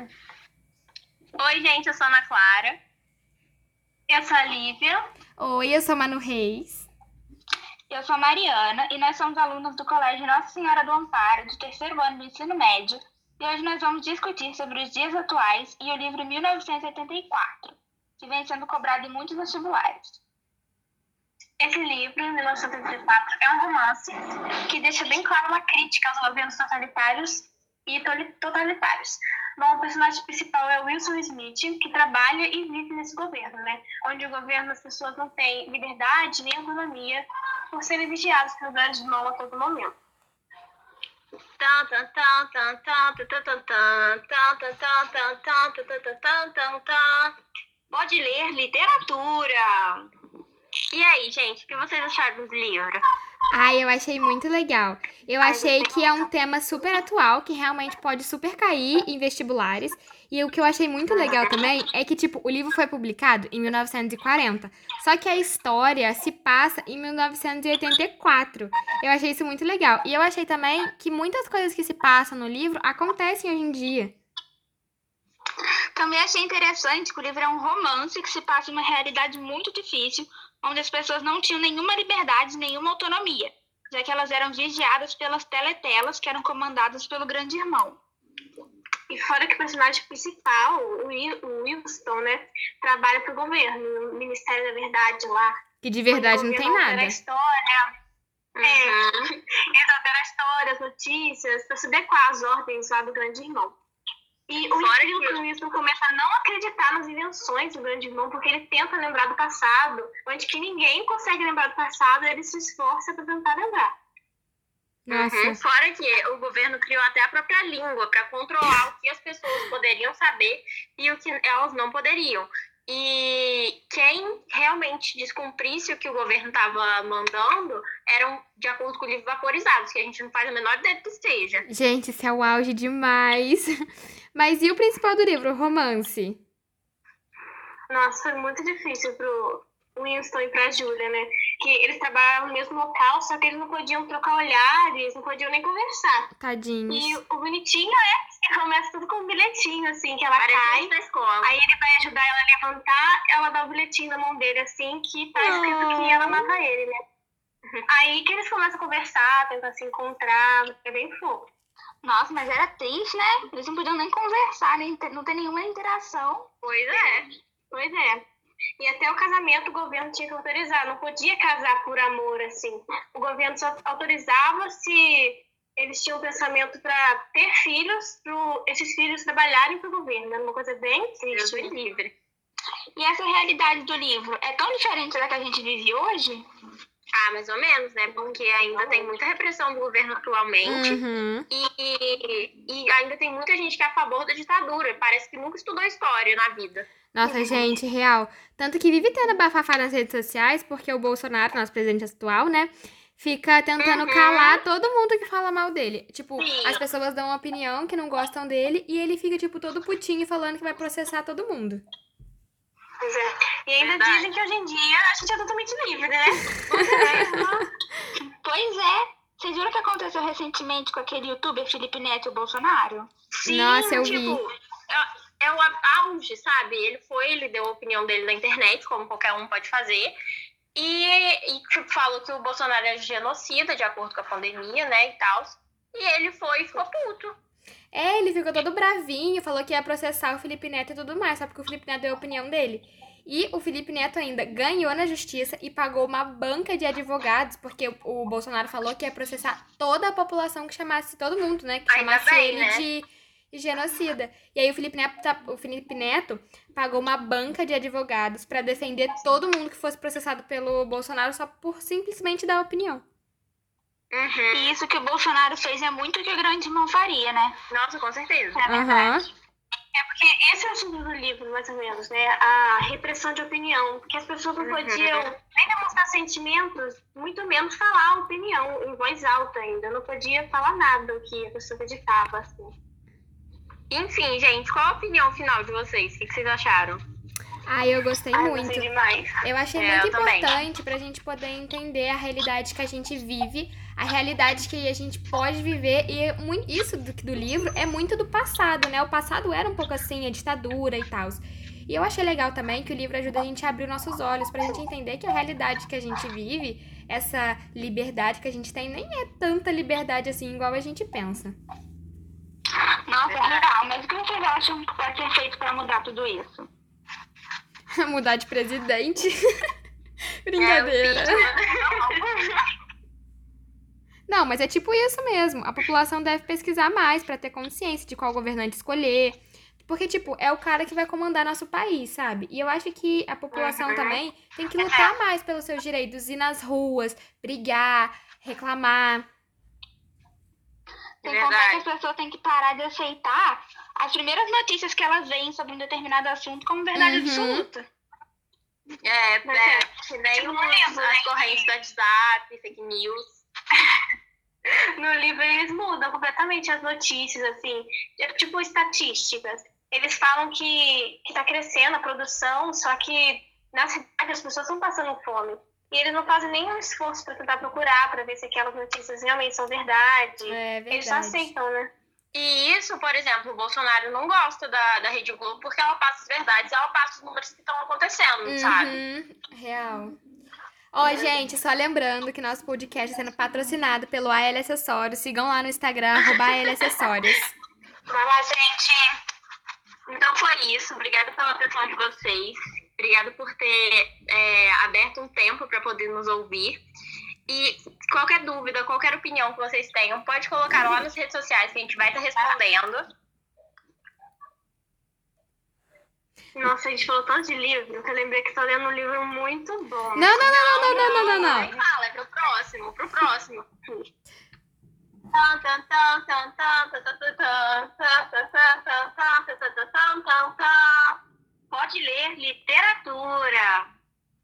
Oi, gente, eu sou a Ana Clara. Eu sou a Lívia. Oi, eu sou a Manu Reis. Eu sou a Mariana e nós somos alunos do Colégio Nossa Senhora do Amparo, do terceiro ano do ensino médio. E hoje nós vamos discutir sobre os dias atuais e o livro 1984, que vem sendo cobrado em muitos vestibulares. Esse livro, 1984, é um romance que deixa bem claro uma crítica aos governos totalitários e totalitários. Bom, o personagem principal é Wilson Smith, que trabalha e vive nesse governo, né? Onde o governo as pessoas não têm liberdade nem autonomia por serem vigiados pelos grandes mão a todo momento. Pode ler literatura. E aí, gente, o que vocês acharam do livro? Ai, eu achei muito legal. Eu achei que é um tema super atual, que realmente pode super cair em vestibulares. E o que eu achei muito legal também é que, tipo, o livro foi publicado em 1940. Só que a história se passa em 1984. Eu achei isso muito legal. E eu achei também que muitas coisas que se passam no livro acontecem hoje em dia. Também achei interessante que o livro é um romance que se passa em uma realidade muito difícil, onde as pessoas não tinham nenhuma liberdade, nenhuma autonomia, já que elas eram vigiadas pelas teletelas que eram comandadas pelo grande irmão. E fora que o personagem principal, o Wil- o Wilson, né, trabalha para o governo, no Ministério da Verdade lá. Que de verdade não tem nada. A história, Uhum. é, eles alteram a história, as notícias, para se adequar às ordens lá do grande irmão. E o Fora estilo que- que o Wilson começa a não acreditar nas invenções do grande irmão, porque ele tenta lembrar do passado, onde que ninguém consegue lembrar do passado, ele se esforça para tentar lembrar. Nossa. Uhum. Fora que o governo criou até a própria língua para controlar o que as pessoas poderiam saber e o que elas não poderiam. E quem realmente descumprisse o que o governo estava mandando eram, de acordo com o livro, vaporizados, que a gente não faz a menor ideia do que seja. Gente, isso é o auge demais. Mas e o principal do livro, o romance? Nossa, foi muito difícil pro Winston e pra Julia, né? Que eles trabalhavam no mesmo local, só que eles não podiam trocar olhares, não podiam nem conversar. E Tadinhos. o bonitinho é começa tudo com um bilhetinho, assim, que ela Parece cai. da escola. Aí ele vai ajudar ela a levantar, ela dá o bilhetinho na mão dele, assim, que tá escrito que ela amava ele, né? Aí que eles começam a conversar, tentam se encontrar, é bem fofo. Nossa, mas era triste, né? Eles não podiam nem conversar, nem ter- não tem nenhuma interação. Pois é. Pois é. E até o casamento o governo tinha que autorizar, não podia casar por amor, assim. O governo só autorizava se eles tinham pensamento para ter filhos, para esses filhos trabalharem para o governo. Era uma coisa bem Deus triste. me livre. E essa realidade do livro é tão diferente da que a gente vive hoje? Ah, mais ou menos, né? Porque ainda tem muita repressão do governo atualmente. Uhum. E, e ainda tem muita gente que é a favor da ditadura. Parece que nunca estudou história na vida. Nossa, gente, real. Tanto que vive tendo bafafá nas redes sociais, porque o Bolsonaro, nosso presidente atual, né? Fica tentando Uhum. calar todo mundo que fala mal dele. Tipo, Sim. as pessoas dão uma opinião que não gostam dele e ele fica, tipo, todo putinho falando que vai processar todo mundo. Pois é. E ainda Verdade. dizem que hoje em dia a gente é totalmente livre, né? pois é. Vocês viram o que aconteceu recentemente com aquele youtuber Felipe Neto e o Bolsonaro? Sim, Nossa, eu tipo, É, é o auge, sabe? Ele foi, ele deu a opinião dele na internet, como qualquer um pode fazer. E, e tipo, falou que o Bolsonaro é genocida, de acordo com a pandemia, né? E tal. E ele foi e ficou puto. É, ele ficou todo bravinho, falou que ia processar o Felipe Neto e tudo mais, só porque o Felipe Neto deu a opinião dele. E o Felipe Neto ainda ganhou na justiça e pagou uma banca de advogados, porque o, o Bolsonaro falou que ia processar toda a população que chamasse todo mundo, né? Que Ainda chamasse bem, ele né? de, genocida. E aí o Felipe Neto, tá- o Felipe Neto pagou uma banca de advogados pra defender todo mundo que fosse processado pelo Bolsonaro só por simplesmente dar opinião. Uhum. E isso que o Bolsonaro fez é muito o que o grande irmão faria, né? Nossa, com certeza. É verdade. É porque esse é o sentido do livro, mais ou menos, né? A repressão de opinião. Porque as pessoas não Uhum. podiam nem demonstrar sentimentos, muito menos falar opinião em voz alta ainda. Não podia falar nada o que a pessoa acreditava, assim. Enfim, gente, qual a opinião final de vocês? O que que vocês acharam? Ah, eu gostei Ai, muito. gostei demais. Eu achei É, muito eu importante pra gente poder entender a realidade que a gente vive, a realidade que a gente pode viver. E isso do, do livro é muito do passado, né? O passado era um pouco assim, a ditadura e tal. E eu achei legal também que o livro ajuda a gente a abrir nossos olhos pra gente entender que a realidade que a gente vive, essa liberdade que a gente tem, nem é tanta liberdade assim igual a gente pensa. Nossa, é real. Mas o que vocês acham que pode ser feito pra mudar tudo isso? Mudar de presidente. É, Brincadeira. impeachment. Não, mas é tipo isso mesmo. A população deve pesquisar mais pra ter consciência de qual governante escolher. Porque, tipo, é o cara que vai comandar nosso país, sabe? E eu acho que a população Uhum. também tem que lutar mais pelos seus direitos, ir nas ruas, brigar, reclamar. Sem contar que Verdade. as pessoas têm que parar de aceitar as primeiras notícias que elas veem sobre um determinado assunto como verdade Uhum. absoluta. É, Mas é, é, que nem tipo, os, né? as correntes do WhatsApp, fake news. No livro eles mudam completamente as notícias, assim, é tipo estatísticas. Eles falam que, que tá crescendo a produção, só que na cidade as pessoas estão passando fome. E eles não fazem nenhum esforço para tentar procurar, para ver se aquelas notícias realmente são verdade. É Eles só verdade. aceitam, né? E isso, por exemplo, o Bolsonaro não gosta da, da Rede Globo porque ela passa as verdades, ela passa os números que estão acontecendo, sabe? Uhum, real. Ó, gente, só lembrando que nosso podcast está sendo patrocinado pelo AL Acessórios. Sigam lá no Instagram, arroba AL Acessórios. Vai lá, gente. Então foi isso. Obrigada pela atenção de vocês. Obrigada por ter é, aberto um tempo para poder nos ouvir. E qualquer dúvida, qualquer opinião que vocês tenham, pode colocar lá nas redes sociais que a gente vai estar tá respondendo. Nossa, a gente falou tanto de livro que eu lembrei que estou lendo um livro muito bom. Não, não, não, não, não, não, não, não. Nem fala, é pro próximo, pro próximo pode ler literatura,